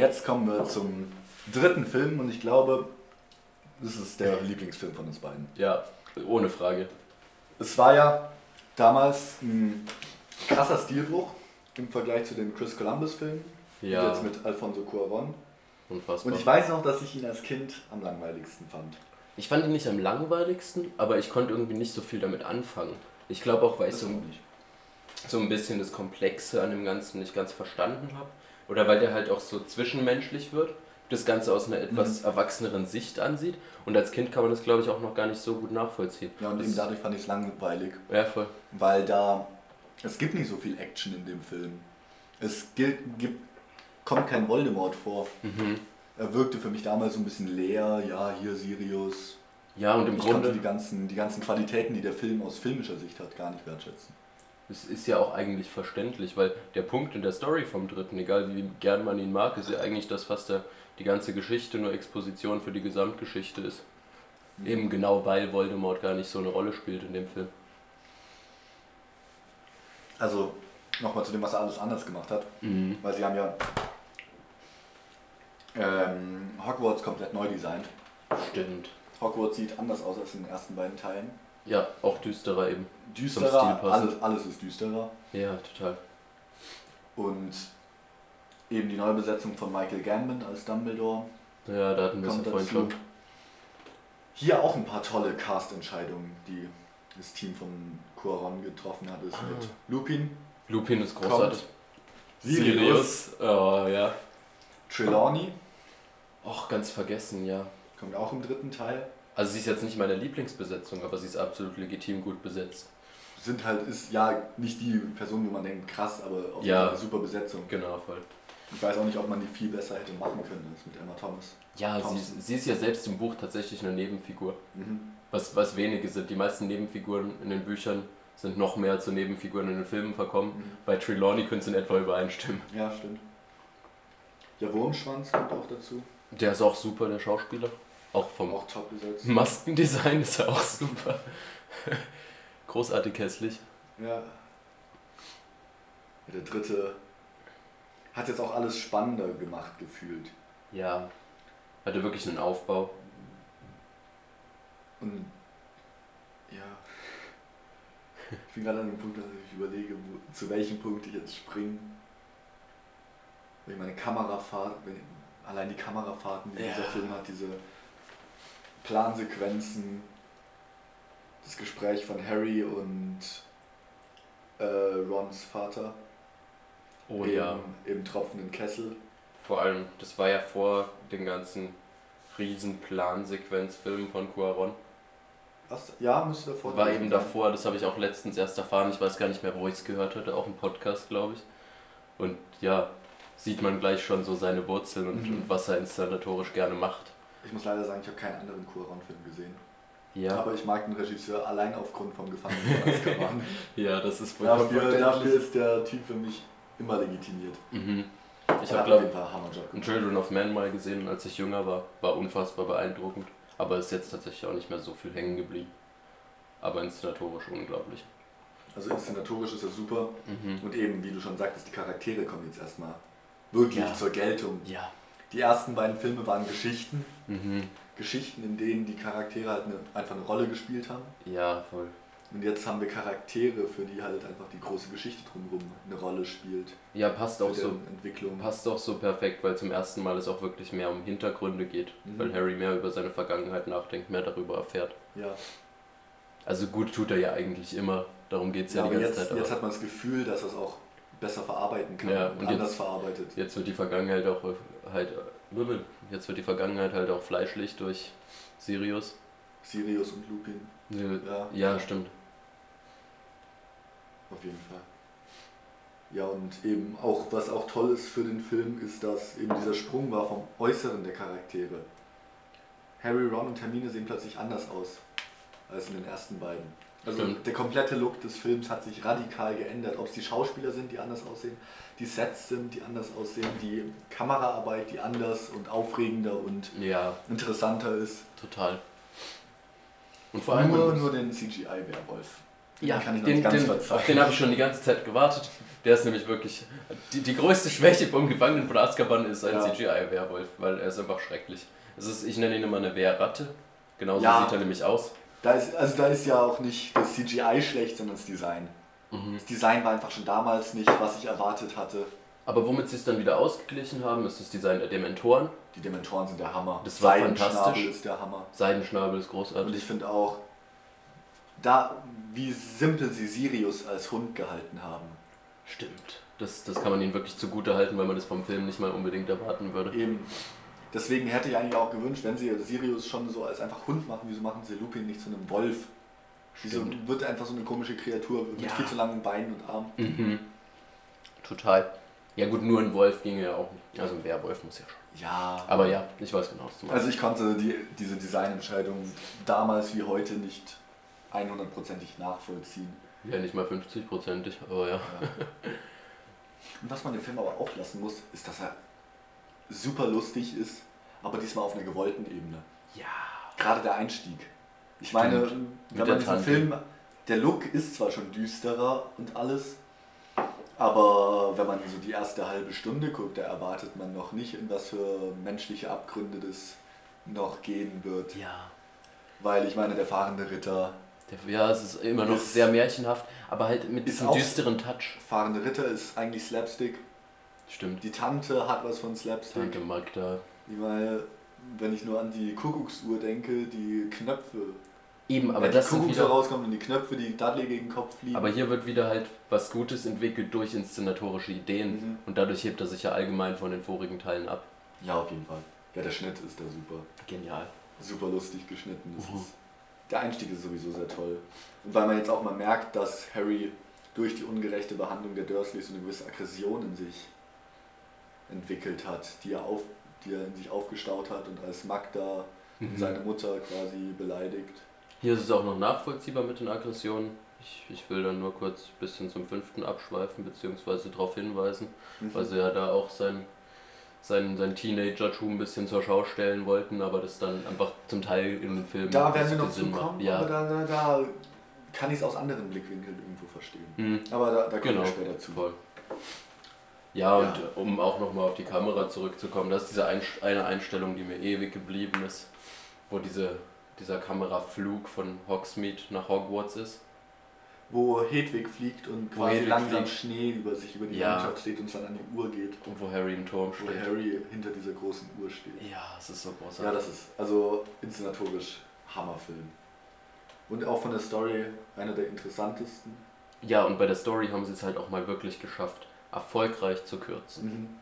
jetzt kommen wir zum dritten Film und ich glaube, das ist der Lieblingsfilm von uns beiden. Ja, ohne Frage. Es war ja damals ein krasser Stilbruch im Vergleich zu den Chris Columbus-Filmen. Ja. Jetzt mit Alfonso Cuarón. Unfassbar. Und ich weiß noch, dass ich ihn als Kind am langweiligsten fand. Ich fand ihn nicht am langweiligsten, aber ich konnte irgendwie nicht so viel damit anfangen. Ich glaube auch, weil ich so, so ein bisschen das Komplexe an dem Ganzen nicht ganz verstanden habe. Oder weil der halt auch so zwischenmenschlich wird, das Ganze aus einer etwas erwachseneren Sicht ansieht. Und als Kind kann man das, glaube ich, auch noch gar nicht so gut nachvollziehen. Ja, und das, eben dadurch fand ich es langweilig. Ja, voll. Weil da, es gibt nicht so viel Action in dem Film. Es gilt, gibt, kommt kein Voldemort vor. Mhm. Er wirkte für mich damals so ein bisschen leer, ja, hier Sirius. Ja, und im ich konnte Grunde, die ganzen, die ganzen Qualitäten, die der Film aus filmischer Sicht hat, gar nicht wertschätzen. Es ist ja auch eigentlich verständlich, weil der Punkt in der Story vom dritten, egal wie gern man ihn mag, ist ja eigentlich das, was der, die ganze Geschichte nur Exposition für die Gesamtgeschichte ist. Eben genau, weil Voldemort gar nicht so eine Rolle spielt in dem Film. Also, nochmal zu dem, was er alles anders gemacht hat. Mhm. Weil sie haben ja ähm, Hogwarts komplett neu designt. Stimmt. Hogwarts sieht anders aus als in den ersten beiden Teilen. Ja, auch düsterer eben. Düsterer, alles, alles ist düsterer. Ja, total. Und eben die Neubesetzung von Michael Gambon als Dumbledore Ja, da hatten wir es vorhin schon. Hier auch ein paar tolle Cast-Entscheidungen, die das Team von Cuaron getroffen hat, ist Ah. mit Lupin, Lupin ist großartig. Sirius, Oh, ja. Trelawney, Och, ganz vergessen, ja. kommt auch im dritten Teil. Also sie ist jetzt nicht meine Lieblingsbesetzung, aber sie ist absolut legitim gut besetzt. Sind halt, ist ja nicht die Person, wo man denkt, krass, aber auf jeden Ja. Eine super Besetzung. Genau, voll. Ich weiß auch nicht, ob man die viel besser hätte machen können als mit Emma Thomas. Ja, sie, Thompson. sie ist ja selbst im Buch tatsächlich eine Nebenfigur. Mhm. Was, was wenige sind. Die meisten Nebenfiguren in den Büchern sind noch mehr zu Nebenfiguren in den Filmen verkommen. Mhm. Bei Trelawney können sie in etwa übereinstimmen. Ja, stimmt. Ja, Wurmschwanz kommt auch dazu. Der ist auch super, der Schauspieler. Auch vom Auch. Maskendesign ist er auch super. Großartig hässlich. Ja. ja. Der dritte hat jetzt auch alles spannender gemacht gefühlt. Ja. Hatte wirklich einen Aufbau. Und ja. Ich bin gerade an dem Punkt, dass ich überlege, wo, zu welchem Punkt ich jetzt springe. Wenn ich meine Kamerafahrt, wenn ich, allein die Kamerafahrten, die Ja. dieser Film hat, diese Plansequenzen, das Gespräch von Harry und äh, Rons Vater Oh im, ja. im tropfenden Kessel. Vor allem, das war ja vor den ganzen riesen Plansequenzfilmen von Cuaron. Was? Ja, müsste davor. War eben sein. davor, das habe ich auch letztens erst erfahren, ich weiß gar nicht mehr, wo ich es gehört hatte, auch im Podcast, glaube ich. Und ja, sieht man gleich schon so seine Wurzeln und, Mhm. und was er installatorisch gerne macht. Ich muss leider sagen, ich habe keinen anderen Cuaron-Film gesehen. Ja, Aber ich mag den Regisseur allein aufgrund vom Gefangenen von Azkaban. ja das ist vollkommen dafür, dafür ist der Typ für mich immer legitimiert. Mhm. Ich habe, glaube gemacht. Children of Men mal gesehen, als ich jünger war. War unfassbar beeindruckend. Aber ist jetzt tatsächlich auch nicht mehr so viel hängen geblieben. Aber inszenatorisch unglaublich. Also inszenatorisch ist er super. Mhm. Und eben, wie du schon sagtest, die Charaktere kommen jetzt erstmal wirklich Ja. zur Geltung. Ja. Die ersten beiden Filme waren Geschichten. Mhm. Geschichten, in denen die Charaktere halt eine, einfach eine Rolle gespielt haben. Ja, voll. Und jetzt haben wir Charaktere, für die halt einfach die große Geschichte drumherum eine Rolle spielt. Ja, passt auch so Entwicklung. Passt auch so perfekt, weil zum ersten Mal es auch wirklich mehr um Hintergründe geht, Mhm. weil Harry mehr über seine Vergangenheit nachdenkt, mehr darüber erfährt. Ja. Also gut tut er ja eigentlich immer, darum geht es ja, ja, die ganze jetzt, Zeit. jetzt aber hat man das Gefühl, dass es auch besser verarbeiten kann Ja, und, und anders jetzt- verarbeitet. jetzt wird die Vergangenheit auch äh, halt jetzt wird die Vergangenheit halt auch fleischlich durch Sirius. Sirius und Lupin, Ja. Ja, stimmt. auf jeden Fall. Ja, und eben auch, was auch toll ist für den Film, ist, dass eben dieser Sprung war vom Äußeren der Charaktere. Harry, Ron und Hermine sehen plötzlich anders aus als in den ersten beiden. Also Stimmt. der komplette Look des Films hat sich radikal geändert. Ob es die Schauspieler sind, die anders aussehen, die Sets sind, die anders aussehen, die Kameraarbeit, die anders und aufregender und Ja, interessanter ist. total. Und vor allem nur, nur den CGI-Werwolf. Ja, kann ich den, ganz den, verzeihen. auf den habe ich schon die ganze Zeit gewartet. Der ist nämlich wirklich. Die, die größte Schwäche vom Gefangenen von Azkaban ist ein Ja. CGI-Werwolf, weil er ist einfach schrecklich. Es ist, ich nenne ihn immer eine Wehrratte. Genauso Ja. sieht er nämlich aus. Da ist, also da ist ja auch nicht das CGI schlecht, sondern das Design. Mhm. Das Design war einfach schon damals nicht, was ich erwartet hatte. Aber womit sie es dann wieder ausgeglichen haben, ist das Design der Dementoren. Die Dementoren sind der Hammer. Das war Seidenschnabel fantastisch. ist der Hammer. Seidenschnabel ist Und großartig. ich finde auch, da, wie simpel sie Sirius als Hund gehalten haben. Stimmt. Das, das kann man ihnen wirklich zugute halten, weil man das vom Film nicht mal unbedingt erwarten würde. Eben. Deswegen hätte ich eigentlich auch gewünscht, wenn sie Sirius schon so als einfach Hund machen, wieso machen sie Lupin nicht zu einem Wolf? Wieso wird einfach so eine komische Kreatur mit Ja. viel zu langen Beinen und Armen? Mhm. Total. Ja gut, nur ein Wolf ginge ja auch nicht. Also ein Werwolf muss ja schon. Ja. Aber ja, ich weiß genau, was du meinst. Also ich konnte die, diese Designentscheidung damals wie heute nicht 100%ig nachvollziehen. ja, nicht mal 50-prozentig, aber ja. Ja. Und was man dem Film aber auch lassen muss, ist, dass er super lustig ist, aber diesmal auf einer gewollten Ebene. Ja. Gerade der Einstieg. Ich meine, Stimmt. Wenn der man diesen. Film, der Look ist zwar schon düsterer und alles, aber wenn man so die erste halbe Stunde guckt, da erwartet man noch nicht, in was für menschliche Abgründe das noch gehen wird. Ja. Weil ich meine, der fahrende Ritter, Der, ja, es ist immer noch Ist- sehr märchenhaft, aber halt mit diesem düsteren Touch. fahrende Ritter ist eigentlich Slapstick. Stimmt. Die Tante hat was von Slapstick. Tante Magda. Ich meine, wenn ich nur an die Kuckucksuhr denke, die Knöpfe. Eben, aber Wenn das die Kuckucksuhr wieder, rauskommt und die Knöpfe, die Dudley gegen den Kopf fliegen. Aber hier wird wieder halt was Gutes entwickelt durch inszenatorische Ideen Mhm. und dadurch hebt er sich ja allgemein von den vorigen Teilen ab. ja, auf jeden Fall. Ja, der Schnitt ist da super. Genial. Super lustig geschnitten. Das Mhm. ist, der Einstieg ist sowieso sehr toll. Und weil man jetzt auch mal merkt, dass Harry durch die ungerechte Behandlung der Dursleys so eine gewisse Aggression in sich entwickelt hat, die er, auf, die er in sich aufgestaut hat und als Magda Mhm. seine Mutter quasi beleidigt. Hier ist es auch noch nachvollziehbar mit den Aggressionen. Ich, ich will dann nur kurz ein bisschen zum fünften abschweifen, beziehungsweise darauf hinweisen, Mhm. weil sie ja da auch sein, sein, sein Teenager-Tum ein bisschen zur Schau stellen wollten, aber das dann einfach zum Teil in den Filmen Da werden wir noch Sinn zukommen, macht. Ja, aber da, da, da kann ich es aus anderen Blickwinkeln irgendwo verstehen. Mhm. Aber da, da kommen Genau, wir später zu. voll. Ja, und Ja. um auch nochmal auf die Kamera zurückzukommen, das ist diese eine Einstellung, die mir ewig geblieben ist, wo diese, dieser Kameraflug von Hogsmeade nach Hogwarts ist. Wo Hedwig fliegt und Wo quasi Hedwig langsam fliegt. Schnee über sich über die Ja. Landschaft steht und dann an die Uhr geht. Und wo Harry im Turm Wo steht. Harry hinter dieser großen Uhr steht. Ja, es ist so großartig. Ja, das ist also inszenatorisch Hammerfilm. Und auch von der Story einer der interessantesten. Ja, und bei der Story haben sie es halt auch mal wirklich geschafft, erfolgreich zu kürzen.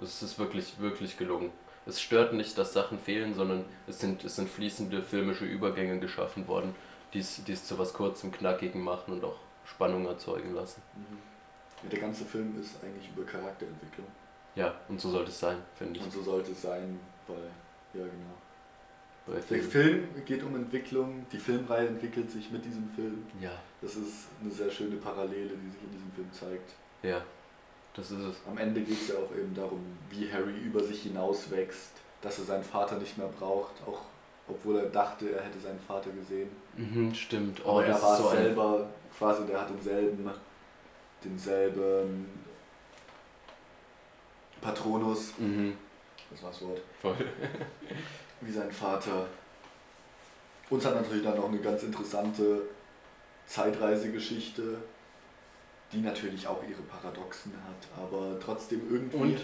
Es ist wirklich, wirklich gelungen. Es stört nicht, dass Sachen fehlen, sondern es sind, es sind fließende filmische Übergänge geschaffen worden, die es die es zu was kurzem, knackigen machen und auch Spannung erzeugen lassen. Mhm. Ja, der ganze Film ist eigentlich über Charakterentwicklung. Ja, und so sollte es sein, finde ich. Und so sollte es sein bei, ja genau. Bei Der Filmen. Film geht um Entwicklung, die Filmreihe entwickelt sich mit diesem Film. Ja, Das ist eine sehr schöne Parallele, die sich in diesem Film zeigt. ja, das ist es. Am Ende geht es ja auch eben darum, wie Harry über sich hinaus wächst, dass er seinen Vater nicht mehr braucht, auch obwohl er dachte, er hätte seinen Vater gesehen. Mhm, stimmt. Oh, Aber er war so ein. selber, quasi, der hat denselben, denselben Patronus, Mhm, das war das Wort, voll. wie sein Vater. Uns hat natürlich dann noch eine ganz interessante Zeitreisegeschichte, die natürlich auch ihre Paradoxen hat, aber trotzdem irgendwie, Und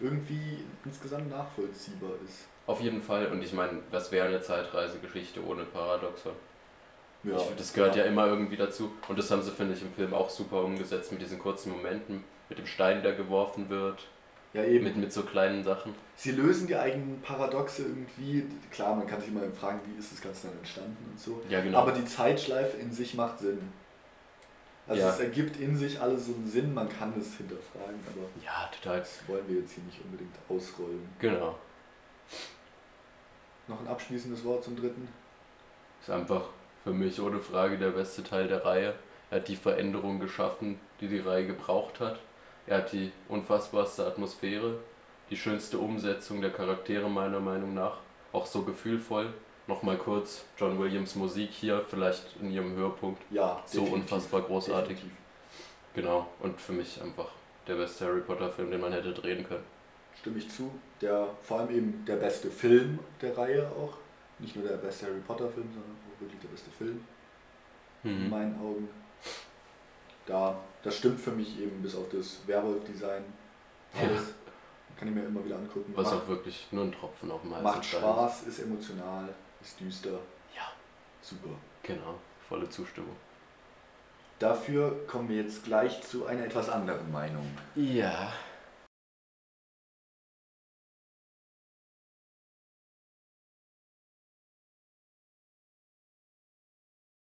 irgendwie insgesamt nachvollziehbar ist. auf jeden Fall, und ich meine, was wäre eine Zeitreisegeschichte ohne Paradoxon? Ja, Ich das gehört ja immer irgendwie dazu. Und das haben sie, finde ich, im Film auch super umgesetzt mit diesen kurzen Momenten, mit dem Stein, der geworfen wird, Ja, eben. mit, mit so kleinen Sachen. Sie lösen die eigenen Paradoxe irgendwie. Klar, man kann sich immer fragen, wie ist das Ganze dann entstanden und so. Ja, genau. Aber die Zeitschleife in sich macht Sinn. Also Ja. es ergibt in sich alles so einen Sinn, man kann es hinterfragen, aber ja, total. das wollen wir jetzt hier nicht unbedingt ausrollen. Genau. Noch ein abschließendes Wort zum dritten? Ist einfach für mich ohne Frage der beste Teil der Reihe. Er hat die Veränderung geschaffen, die die Reihe gebraucht hat. Er hat die unfassbarste Atmosphäre, die schönste Umsetzung der Charaktere meiner Meinung nach, auch so gefühlvoll. Nochmal kurz, John Williams Musik hier vielleicht in ihrem Höhepunkt. Ja, So definitiv. unfassbar großartig. Definitiv. Genau, und für mich einfach der beste Harry Potter Film, den man hätte drehen können. Stimme ich zu. Der, vor allem eben der beste Film der Reihe auch. Nicht nur der beste Harry Potter Film, sondern auch wirklich der beste Film. in Mhm. meinen Augen. Da, das stimmt für mich eben bis auf das Werwolf-Design. Alles kann ich mir immer wieder angucken. Was macht auch wirklich nur ein Tropfen auf dem heißen macht Spaß, ist emotional, ist düster. Ja. Super. Genau, volle Zustimmung. Dafür kommen wir jetzt gleich zu einer etwas anderen Meinung. Ja.